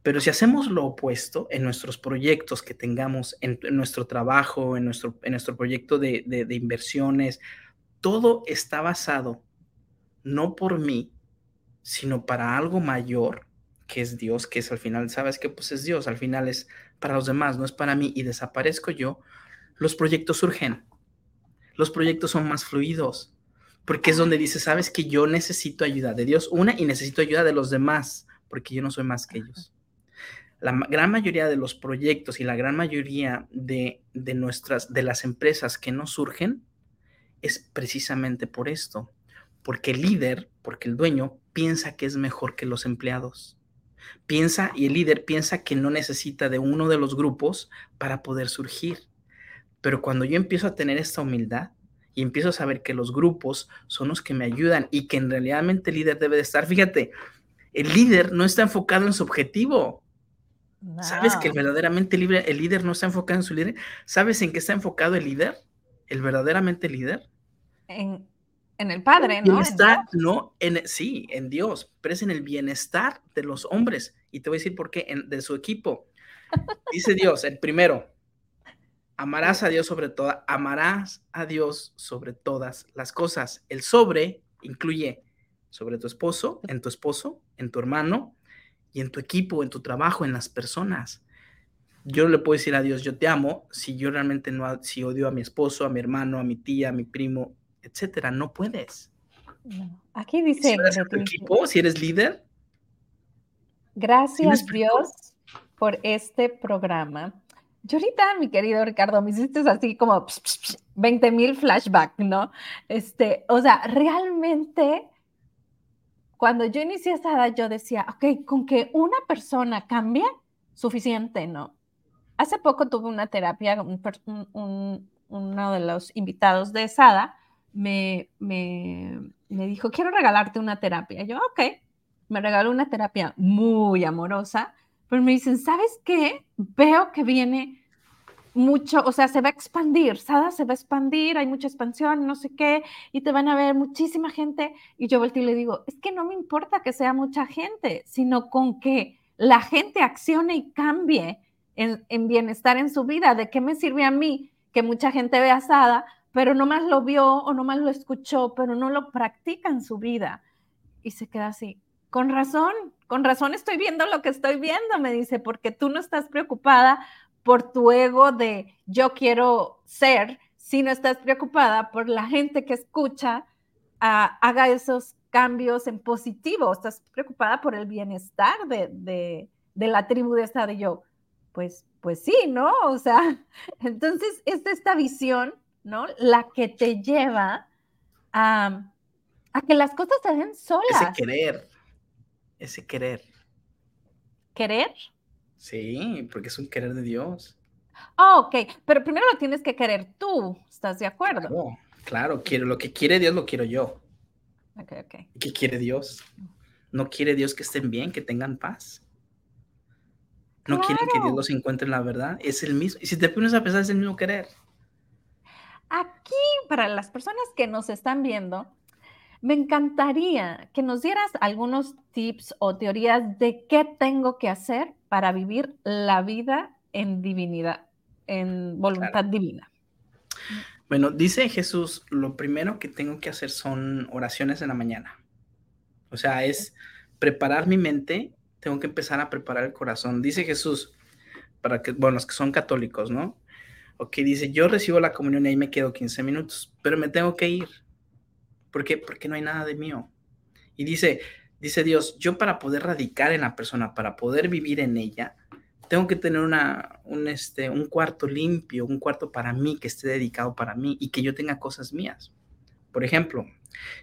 Pero si hacemos lo opuesto en nuestros proyectos que tengamos, en, nuestro trabajo, en nuestro, en nuestro proyecto de, de inversiones, todo está basado no por mí, sino para algo mayor, que es Dios, que es al final, sabes que pues es Dios, al final es para los demás, no es para mí, y desaparezco yo, los proyectos surgen. Los proyectos son más fluidos, porque es donde dice, sabes que yo necesito ayuda de Dios, una, y necesito ayuda de los demás, porque yo no soy más que ellos. La gran mayoría de los proyectos y la gran mayoría de, de nuestras, de las empresas que no surgen, es precisamente por esto, porque el líder, porque el dueño piensa que es mejor que los empleados. Piensa y el líder piensa que no necesita de uno de los grupos para poder surgir. Pero cuando yo empiezo a tener esta humildad y empiezo a saber que los grupos son los que me ayudan y que en realidad el líder debe de estar, fíjate, el líder no está enfocado en su objetivo. ¿Sabes que el verdaderamente libre, el líder no está enfocado en su líder? ¿Sabes en qué está enfocado el líder? El verdaderamente líder. En en el Padre, ¿no? Bienestar, no, en, sí, en Dios, pero es en el bienestar de los hombres. Y te voy a decir por qué, en, de su equipo. Dice Dios, el primero, amarás a Dios sobre todo, amarás a Dios sobre todas las cosas. El sobre incluye sobre tu esposo, en tu esposo, en tu hermano y en tu equipo, en tu trabajo, en las personas. Yo no le puedo decir a Dios, yo te amo, si yo realmente no, si odio a mi esposo, a mi hermano, a mi tía, a mi primo, etcétera. No puedes. Aquí dice. Si eres equipo, si eres líder. Gracias, Dios, por este programa. Yo ahorita, mi querido Ricardo, me hiciste así como 20 mil flashbacks, ¿no? Este, o sea, realmente, cuando yo inicié esta edad, yo decía, ok, con que una persona cambie, suficiente, ¿no? Hace poco tuve una terapia, uno de los invitados de SADA me, me, dijo, quiero regalarte una terapia. yo, ok, me regaló una terapia muy amorosa, pero me dicen, ¿sabes qué? Veo que viene mucho, o sea, se va a expandir, Sada se va a expandir, hay mucha expansión, no sé qué, y te van a ver muchísima gente. Y yo volteo y le digo, es que no me importa que sea mucha gente, sino con que la gente accione y cambie en, en bienestar en su vida. ¿De qué me sirve a mí que mucha gente vea Sada pero no más lo vio o no más lo escuchó, pero no lo practica en su vida. Y se queda así, con razón, con razón estoy viendo lo que estoy viendo, me dice, porque tú no estás preocupada por tu ego de yo quiero ser, sino estás preocupada por la gente que escucha, ah, haga esos cambios en positivo, estás preocupada por el bienestar de, de, de la tribu de esta de yo. Pues, pues sí, ¿no? O sea, entonces es esta visión ¿no? La que te lleva a, que las cosas se den solas. Ese querer, ese querer. ¿Querer? Sí, porque es un querer de Dios. Oh, ok, pero primero lo tienes que querer tú, ¿estás de acuerdo? Claro, claro, quiero, lo que quiere Dios lo quiero yo. Ok, ok. ¿Qué quiere Dios? No quiere Dios que estén bien, que tengan paz. No quiere que Dios los encuentre en la verdad. Es el mismo. Y si te pones a pensar, es el mismo querer. Aquí, para las personas que nos están viendo, me encantaría que nos dieras algunos tips o teorías de qué tengo que hacer para vivir la vida en divinidad, en voluntad divina. Bueno, dice Jesús, lo primero que tengo que hacer son oraciones en la mañana. O sea, es preparar mi mente, tengo que empezar a preparar el corazón. Dice Jesús, para que, bueno, los que son católicos, ¿no? ok, dice, yo recibo la comunión y ahí me quedo 15 minutos, pero me tengo que ir. ¿Por qué? Porque no hay nada de mío. Y dice, dice Dios, yo para poder radicar en la persona, para poder vivir en ella, tengo que tener una, un, este, un cuarto limpio, un cuarto para mí, que esté dedicado para mí y que yo tenga cosas mías. Por ejemplo,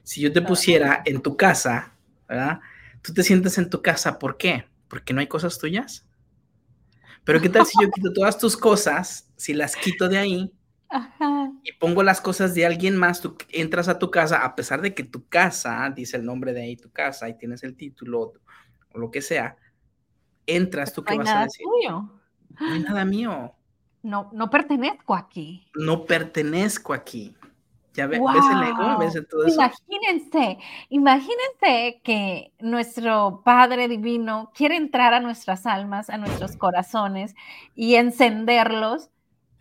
si yo te pusiera en tu casa, ¿verdad? Tú te sientes en tu casa, ¿por qué? Porque no hay cosas tuyas. Pero ¿qué tal si yo quito todas tus cosas, si las quito de ahí y pongo las cosas de alguien más, tú entras a tu casa, a pesar de que tu casa, dice el nombre de ahí, tu casa, y tienes el título o lo que sea, entras, ¿tú qué vas a decir? Tuyo. No hay nada mío. No, no pertenezco aquí. No pertenezco aquí. Ya ves el ego, ves todo eso. Imagínense, imagínense que nuestro Padre Divino quiere entrar a nuestras almas, a nuestros corazones y encenderlos,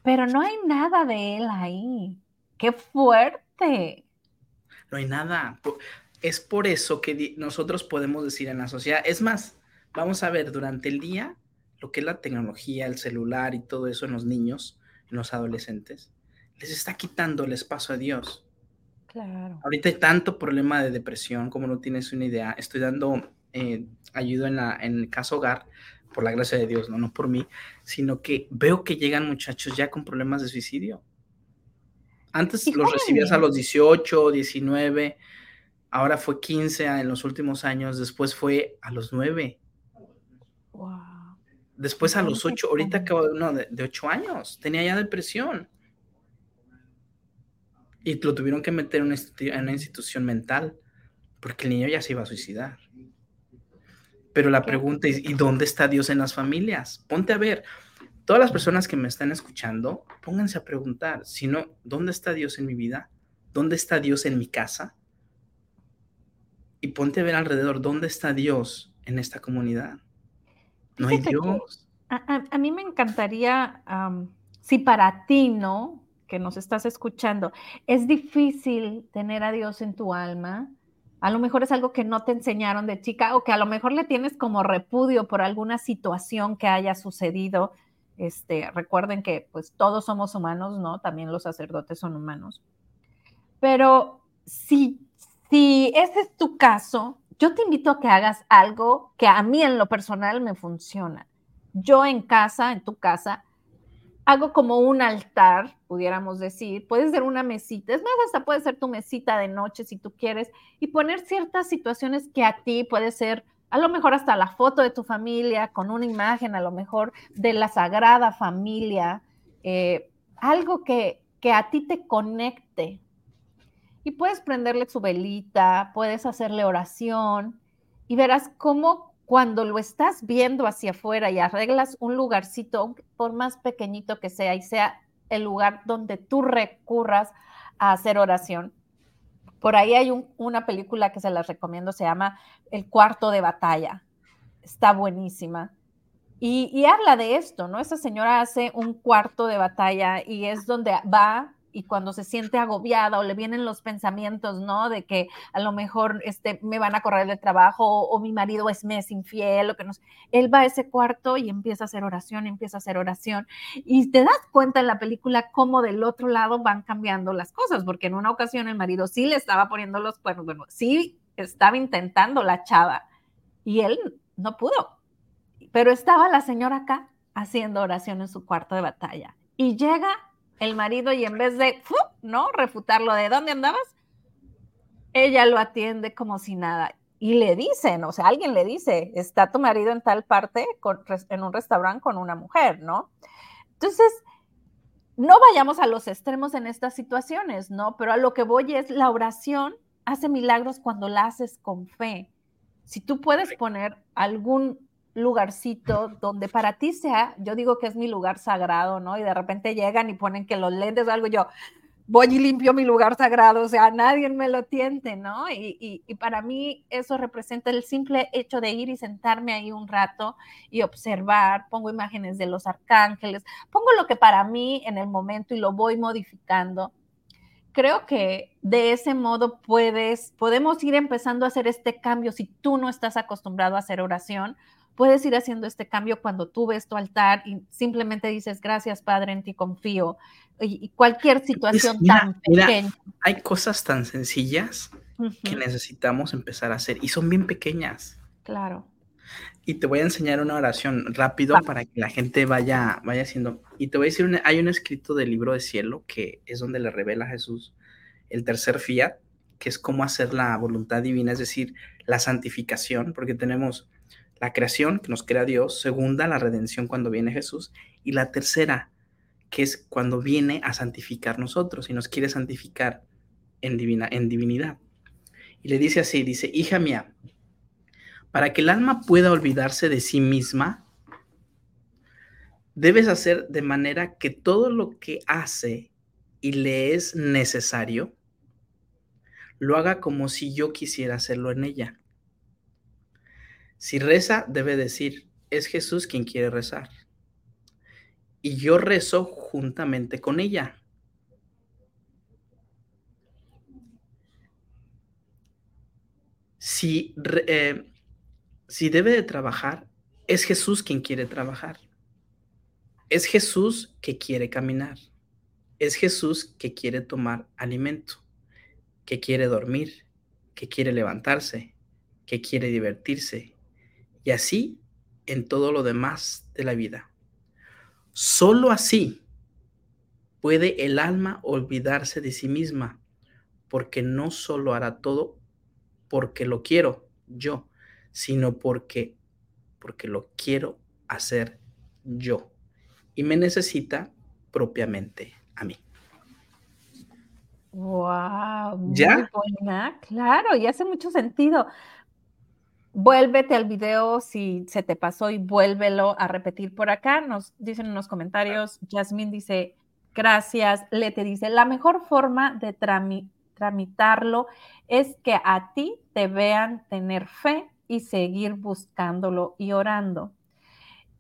pero no hay nada de Él ahí. ¡Qué fuerte! No hay nada. Es por eso que nosotros podemos decir en la sociedad, es más, vamos a ver durante el día lo que es la tecnología, el celular y todo eso en los niños, en los adolescentes les está quitando el espacio a Dios. Claro. Ahorita hay tanto problema de depresión, como no tienes una idea. Estoy dando eh, ayuda en, la, en el caso hogar, por la gracia de Dios, ¿no? no por mí, sino que veo que llegan muchachos ya con problemas de suicidio. Antes los recibías a los 18, 19, ahora fue 15 en los últimos años, después fue a los 9. Wow. Después a los 8, ahorita acabo de uno de, de 8 años, tenía ya depresión. Y lo tuvieron que meter en una, institución mental porque el niño ya se iba a suicidar. Pero la pregunta es, ¿y dónde está Dios en las familias? Ponte a ver, todas las personas que me están escuchando, pónganse a preguntar, si no, ¿dónde está Dios en mi vida? ¿Dónde está Dios en mi casa? y ponte a ver alrededor dónde está Dios en esta comunidad. No hay Dios. A, mí me encantaría, si para ti, ¿no? Que nos estás escuchando, es difícil tener a Dios en tu alma. A lo mejor es algo que no te enseñaron de chica o que a lo mejor le tienes como repudio por alguna situación que haya sucedido. Este, recuerden que pues todos somos humanos, ¿no? También los sacerdotes son humanos. Pero si, si ese es tu caso, yo te invito a que hagas algo que a mí en lo personal me funciona. Yo en casa, en tu casa, hago como un altar, pudiéramos decir, puede ser una mesita, es más, hasta puede ser tu mesita de noche si tú quieres, y poner ciertas situaciones que a ti puede ser, a lo mejor hasta la foto de tu familia, con una imagen a lo mejor de la sagrada familia, eh, algo que, que a ti te conecte, y puedes prenderle su velita, puedes hacerle oración y verás cómo cuando lo estás viendo hacia afuera y arreglas un lugarcito, por más pequeñito que sea, y sea el lugar donde tú recurras a hacer oración. Por ahí hay una película que se las recomiendo, se llama El cuarto de batalla. Está buenísima. Y, y habla de esto, ¿no? Esa señora hace un cuarto de batalla y es donde va y cuando se siente agobiada o le vienen los pensamientos, ¿no? De que a lo mejor este, me van a correr de trabajo o, mi marido es mes infiel o que no. Él va a ese cuarto y empieza a hacer oración, empieza a hacer oración. Y te das cuenta en la película cómo del otro lado van cambiando las cosas, porque en una ocasión el marido sí le estaba poniendo los cuernos, bueno, sí estaba intentando la chava y él no pudo. Pero estaba la señora acá haciendo oración en su cuarto de batalla. Y llega el marido y en vez de, ¿no? Refutarlo de dónde andabas, ella lo atiende como si nada. Y le dicen, o sea, alguien le dice, está tu marido en tal parte, en un restaurante con una mujer, ¿no? Entonces, no vayamos a los extremos en estas situaciones, ¿no? Pero a lo que voy es, la oración hace milagros cuando la haces con fe. Si tú puedes poner algún lugarcito donde para ti sea, yo digo que es mi lugar sagrado, ¿no? Y de repente llegan y ponen que los lentes o algo, yo voy y limpio mi lugar sagrado, o sea, nadie me lo tiente, ¿no? Y, y, para mí eso representa el simple hecho de ir y sentarme ahí un rato y observar, pongo imágenes de los arcángeles, pongo lo que para mí en el momento y lo voy modificando. Creo que de ese modo puedes, podemos ir empezando a hacer este cambio si tú no estás acostumbrado a hacer oración, puedes ir haciendo este cambio cuando tú ves tu altar y simplemente dices, gracias Padre, en ti confío. Y, cualquier situación tan pequeña. hay cosas tan sencillas que necesitamos empezar a hacer y son bien pequeñas. Claro. Y te voy a enseñar una oración rápido para que la gente vaya, vaya haciendo. Y te voy a decir, hay un escrito del libro de cielo que es donde le revela a Jesús el tercer fiat, que es cómo hacer la voluntad divina, es decir, la santificación, porque tenemos la creación que nos crea Dios, segunda, la redención cuando viene Jesús, y la tercera, que es cuando viene a santificar nosotros y nos quiere santificar en, divina, en divinidad. Y le dice así, dice, hija mía, para que el alma pueda olvidarse de sí misma, debes hacer de manera que todo lo que hace y le es necesario, lo haga como si yo quisiera hacerlo en ella. Si reza, debe decir, es Jesús quien quiere rezar. Y yo rezo juntamente con ella. Si, eh, si debe de trabajar, es Jesús quien quiere trabajar. Es Jesús que quiere caminar. Es Jesús que quiere tomar alimento, que quiere dormir, que quiere levantarse, que quiere divertirse, y así en todo lo demás de la vida. Solo así puede el alma olvidarse de sí misma, porque no solo hará todo porque lo quiero yo, sino porque porque lo quiero hacer yo y me necesita propiamente a mí. Wow, ¿Ya? buena, claro, y hace mucho sentido vuélvete al video si se te pasó y vuélvelo a repetir por acá. Nos dicen en los comentarios, Jasmine dice, gracias. Lete dice, la mejor forma de tramitarlo, es que a ti te vean tener fe y seguir buscándolo y orando.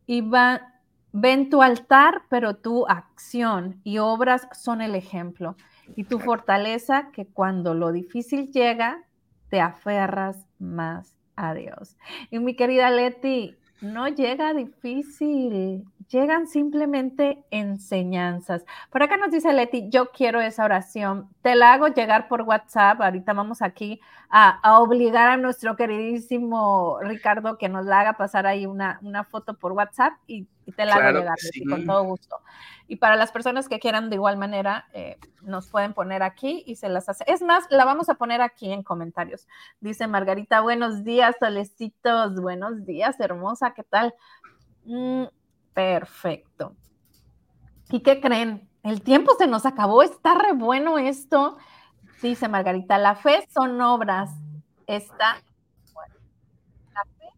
Y va, ven tu altar, pero tu acción y obras son el ejemplo. Y tu fortaleza que cuando lo difícil llega, te aferras más a Dios. Y mi querida Leti, no llega difícil, llegan simplemente enseñanzas. Por acá nos dice Leti, yo quiero esa oración, te la hago llegar por WhatsApp, ahorita vamos aquí a, obligar a nuestro queridísimo Ricardo que nos la haga pasar ahí una, una foto por WhatsApp y, te la hago llegar, con todo gusto. Y para las personas que quieran de igual manera, eh, nos pueden poner aquí y se las hace. Es más, la vamos a poner aquí en comentarios. Dice Margarita, buenos días, solecitos, buenos días, hermosa, ¿qué tal? Mm, Perfecto. ¿Y qué creen? El tiempo se nos acabó, está re bueno esto. Dice Margarita, la fe son obras, está muerta. La fe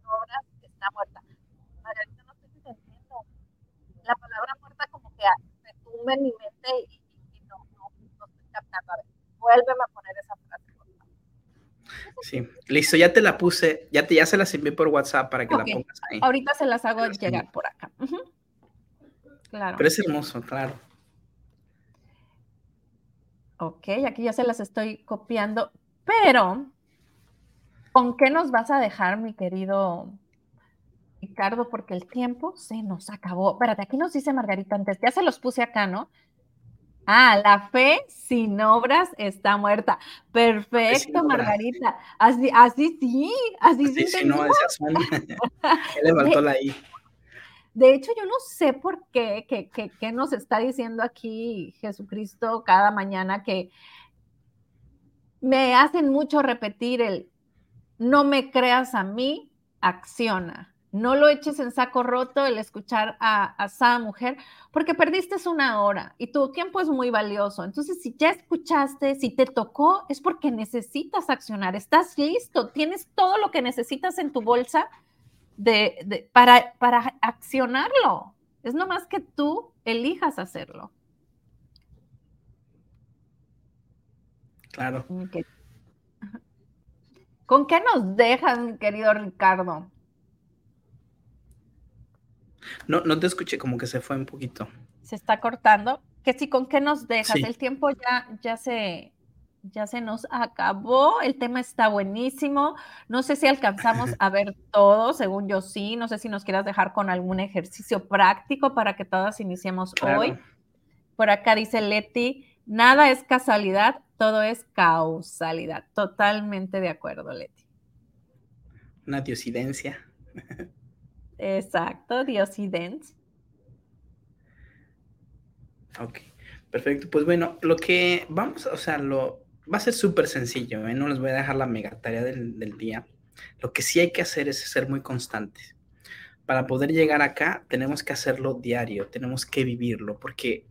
son obras, está muerta. Margarita, no estoy entendiendo. La palabra muerta como que se tumba en mi mente y, no, no, no estoy captando. A ver, vuélveme a poner frase. Sí, listo, ya te la puse, ya, te, ya se las envié por WhatsApp para que la pongas ahí. Ahorita se las hago llegar por acá. Claro. Pero es hermoso, claro. Ok, aquí ya se las estoy copiando, pero ¿con qué nos vas a dejar, mi querido Ricardo? Porque el tiempo se nos acabó. Espérate, aquí nos dice Margarita antes, ya se los puse acá, ¿no? Ah, la fe sin obras está muerta. Perfecto, Margarita. Así, así sí, así, sí. sí no, le faltó la I. De hecho, yo no sé por qué, qué nos está diciendo aquí Jesucristo cada mañana que me hacen mucho repetir el no me creas a mí, acciona. No lo eches en saco roto el escuchar a, esa mujer, porque perdiste una hora y tu tiempo es muy valioso. Entonces, si ya escuchaste, si te tocó, es porque necesitas accionar. Estás listo, tienes todo lo que necesitas en tu bolsa de, para, para accionarlo. Es nomás que tú elijas hacerlo. Claro. ¿Con qué nos dejan, querido Ricardo? No, no te escuché, como que se fue un poquito. Se está cortando. Que si con qué nos dejas, el tiempo ya, ya se, ya se nos acabó, el tema está buenísimo. No sé si alcanzamos a ver todo, según yo sí. No sé si nos quieras dejar con algún ejercicio práctico para que todas iniciemos hoy. Por acá dice Leti, nada es casualidad, todo es causalidad. Totalmente de acuerdo, Leti. Una diosidencia. Exacto, Diosidens. Ok, perfecto. Pues bueno, lo que vamos, o sea, lo va a ser súper sencillo, ¿eh? no les voy a dejar la mega tarea del, del día. Lo que sí hay que hacer es ser muy constantes. Para poder llegar acá, tenemos que hacerlo diario, tenemos que vivirlo, porque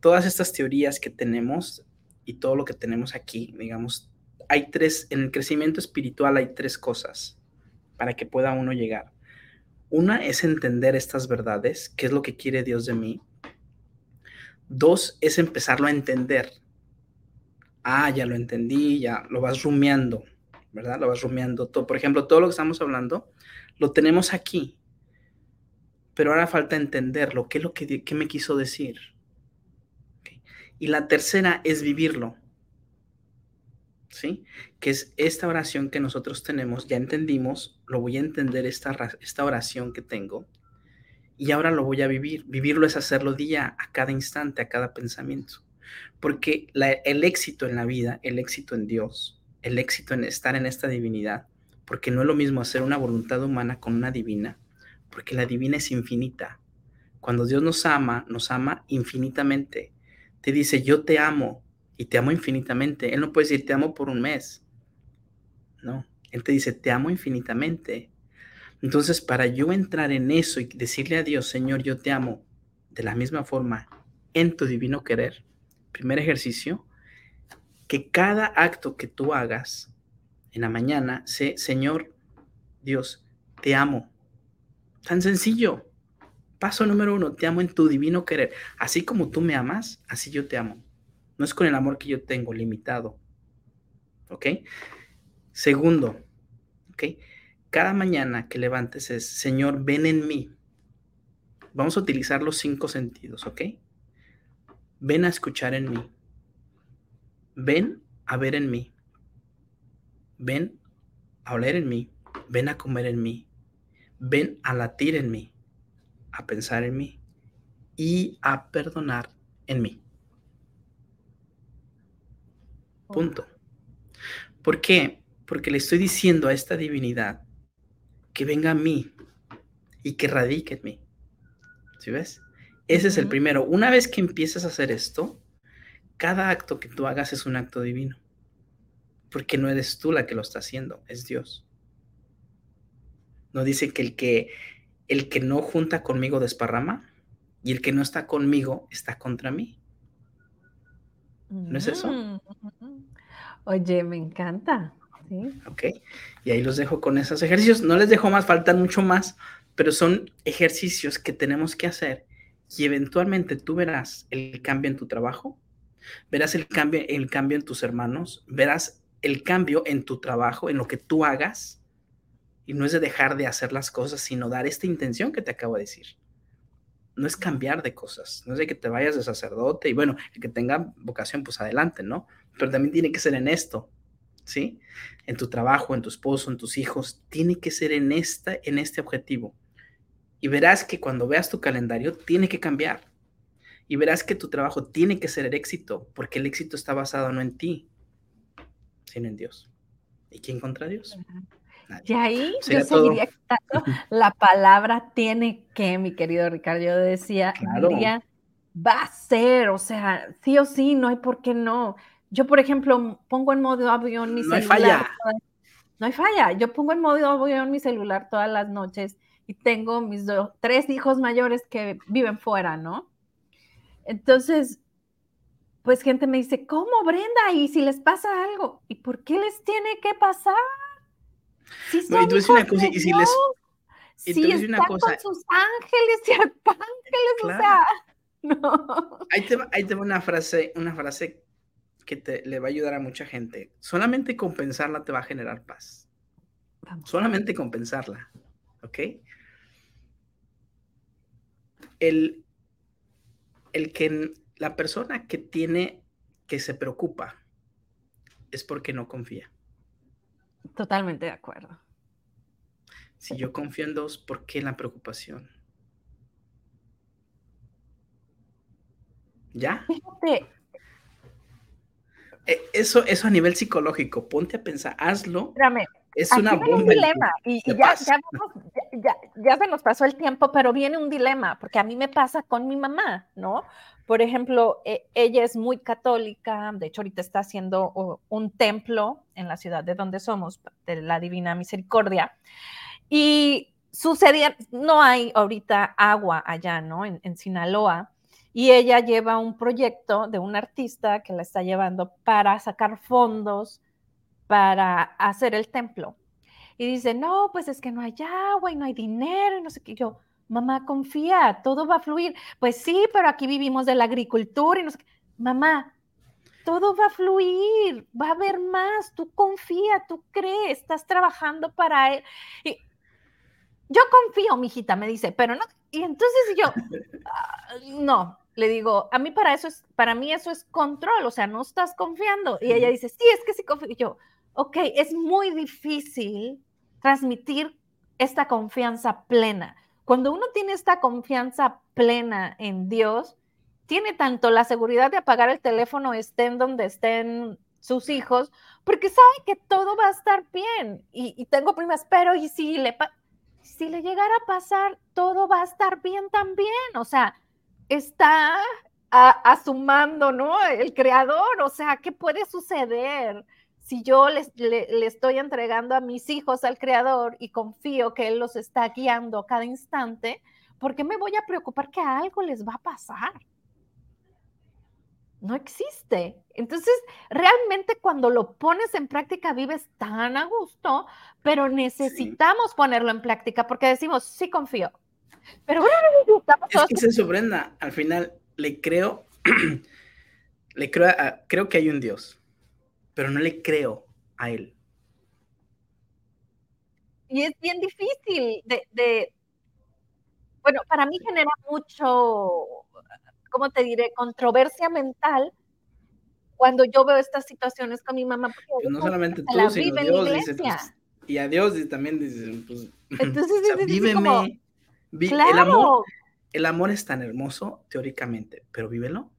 todas estas teorías que tenemos y todo lo que tenemos aquí, digamos, hay tres, en el crecimiento espiritual hay tres cosas para que pueda uno llegar. Una es entender estas verdades, qué es lo que quiere Dios de mí. Dos es empezarlo a entender. Ah, ya lo entendí, ya lo vas rumiando, ¿verdad? Lo vas rumiando. Todo. Por ejemplo, todo lo que estamos hablando lo tenemos aquí, pero ahora falta entenderlo. ¿Qué es lo que me quiso decir? Y la tercera es vivirlo. ¿Sí? Que es esta oración que nosotros tenemos, ya entendimos, lo voy a entender esta, esta oración que tengo y ahora lo voy a vivir. Vivirlo es hacerlo día a cada instante, a cada pensamiento. Porque el éxito en la vida, el éxito en Dios, el éxito en estar en esta divinidad, porque no es lo mismo hacer una voluntad humana con una divina, porque la divina es infinita. Cuando Dios nos ama, nos ama infinitamente. Te dice, yo te amo, y te amo infinitamente. Él no puede decir te amo por un mes. No, Él te dice te amo infinitamente. Entonces, para yo entrar en eso y decirle a Dios, Señor, yo te amo de la misma forma en tu divino querer, primer ejercicio, que cada acto que tú hagas en la mañana, sé, Señor, Dios, te amo. Tan sencillo. Paso número uno, te amo en tu divino querer. Así como tú me amas, así yo te amo. No es con el amor que yo tengo limitado. ¿Ok? Segundo, ¿ok? Cada mañana que levantes es, Señor, ven en mí. Vamos a utilizar los cinco sentidos, ¿ok? Ven a escuchar en mí. Ven a ver en mí. Ven a oler en mí. Ven a comer en mí. Ven a latir en mí. A pensar en mí. Y a perdonar en mí. Punto. ¿Por qué? Porque le estoy diciendo a esta divinidad que venga a mí y que radique en mí. ¿Sí ves? Ese es el primero. Una vez que empiezas a hacer esto, cada acto que tú hagas es un acto divino. Porque no eres tú la que lo está haciendo, es Dios. No dice que el que el que no junta conmigo desparrama y el que no está conmigo está contra mí. ¿No es eso? Oye, me encanta. Ok, y ahí los dejo con esos ejercicios. No les dejo más, faltan mucho más, pero son ejercicios que tenemos que hacer y eventualmente tú verás el cambio en tu trabajo, verás el cambio, el cambio en tus hermanos, verás el cambio en tu trabajo, en lo que tú hagas. Y no es de dejar de hacer las cosas, sino dar esta intención que te acabo de decir no es cambiar de cosas, no es de que te vayas de sacerdote y bueno, el que tenga vocación, pues adelante, ¿no? Pero también tiene que ser en esto, ¿sí? En tu trabajo, en tu esposo, en tus hijos, tiene que ser en, esta, en este objetivo. Y verás que cuando veas tu calendario, tiene que cambiar. Y verás que tu trabajo tiene que ser el éxito, porque el éxito está basado no en ti, sino en Dios. ¿Y quién contra Dios? Y ahí yo seguiría quitando la palabra tiene que, mi querido Ricardo. Yo decía, diría, va a ser, o sea, sí o sí, no hay por qué no. Yo, por ejemplo, pongo en modo avión mi celular. No hay falla. no hay falla. Yo pongo en modo avión mi celular todas las noches y tengo mis tres hijos mayores que viven fuera, ¿no? Entonces, pues gente me dice, ¿cómo Brenda? ¿Y si les pasa algo? ¿Y por qué les tiene que pasar? Sí, no, y tú una cosa, y si les. Y una cosa. con sus ángeles y arcángeles, o sea. No. Ahí te, ahí te va una frase, una frase que te, le va a ayudar a mucha gente. Solamente compensarla te va a generar paz. Solamente compensarla. ¿Ok? El, el que la persona que tiene, que se preocupa, es porque no confía. Totalmente de acuerdo. Si yo confío en Dios, ¿por qué la preocupación? ¿Ya? Fíjate. E, eso, eso a nivel psicológico, ponte a pensar, hazlo. Espérame, es una bomba. Un dilema y, ya, ya, ya, se nos pasó el tiempo, pero viene un dilema, porque a mí me pasa con mi mamá, ¿no? Por ejemplo, e, ella es muy católica, de hecho ahorita está haciendo un templo en la ciudad de donde somos, de la Divina Misericordia, y sucedía, no hay ahorita agua allá, ¿no? En, en Sinaloa, y ella lleva un proyecto de un artista que la está llevando para sacar fondos para hacer el templo. Y dice, no, pues es que no hay agua y no hay dinero y no sé qué. Yo, mamá, confía, todo va a fluir. Pues sí, pero aquí vivimos de la agricultura y no sé qué. Mamá, todo va a fluir, va a haber más, tú confía, tú crees, estás trabajando para él. Y yo confío, mijita, me dice, pero no. Y entonces yo, ah, no, le digo, a mí para eso es, para mí eso es control, o sea, no estás confiando. Y ella dice, sí, es que sí confío. Y yo, ok, es muy difícil transmitir esta confianza plena. Cuando uno tiene esta confianza plena en Dios, tiene tanto la seguridad de apagar el teléfono, estén donde estén sus hijos, porque sabe que todo va a estar bien. Y, tengo primas, pero ¿y si le, si le llegara a pasar, todo va a estar bien también? O sea, está asumando, ¿no? El creador, o sea, ¿qué puede suceder? si yo le, estoy entregando a mis hijos al Creador y confío que Él los está guiando cada instante, ¿por qué me voy a preocupar que algo les va a pasar? No existe. Entonces, realmente cuando lo pones en práctica vives tan a gusto, pero necesitamos ponerlo en práctica porque decimos, sí confío. Pero bueno, es que se sorprenda. Al final le creo le creo, creo que hay un Dios, pero no le creo a Él. Y es bien difícil de, bueno, para mí genera mucho, ¿cómo te diré? Controversia mental cuando yo veo estas situaciones con mi mamá. Pues no solamente tú, sino Dios dice, pues, y a Dios también dice, pues, Entonces, víveme. el, amor, el amor es tan hermoso teóricamente, pero vívelo.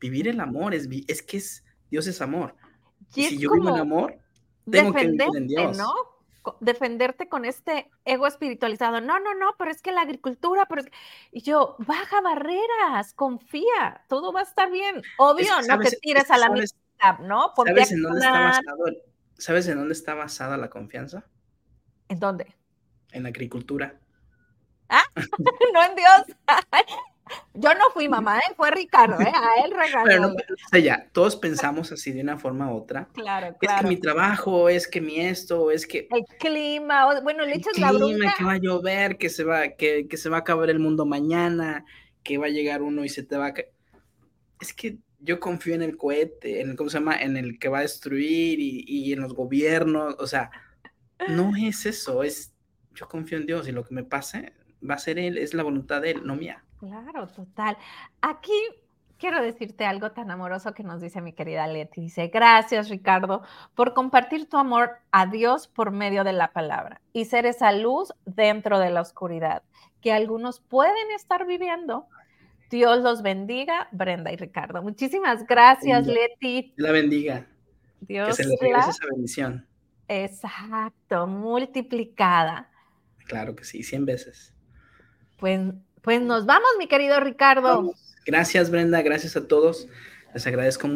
Vivir el amor es, es que es, Dios es amor. Y, si yo vivo en amor, tengo que vivir en Dios. ¿no? Defenderte con este ego espiritualizado. No, no, no, pero es que la agricultura, pero es Y yo, baja barreras, confía, todo va a estar bien. Obvio, no te tires a la mitad, ¿no? ¿Sabes en, dónde está basado, ¿Sabes en dónde está basada la confianza? ¿En dónde? En la agricultura. ¿Ah? no en Dios. Yo no fui mamá, ¿eh? fue Ricardo, ¿eh? a él regaló. Pero no, o sea, ya, todos pensamos así de una forma u otra. Claro, claro. Es que mi trabajo, es que mi esto, es que... El clima, bueno, le echas la broma. que va a llover, que se va, que, que, se va a acabar el mundo mañana, que va a llegar uno y se te va a... Es que yo confío en el cohete, en, ¿cómo se llama? En el que va a destruir y, y en los gobiernos, o sea, no es eso, es... Yo confío en Dios y lo que me pase va a ser Él, es la voluntad de Él, no mía. Claro, total. Aquí quiero decirte algo tan amoroso que nos dice mi querida Leti. Dice, gracias Ricardo por compartir tu amor a Dios por medio de la palabra y ser esa luz dentro de la oscuridad que algunos pueden estar viviendo. Dios los bendiga, Brenda y Ricardo. Muchísimas gracias, Leti. La bendiga. Dios que se le regrese esa bendición. Exacto, multiplicada. Claro que sí, cien veces. Pues pues nos vamos, mi querido Ricardo. Gracias, Brenda. Gracias a todos. Les agradezco mucho.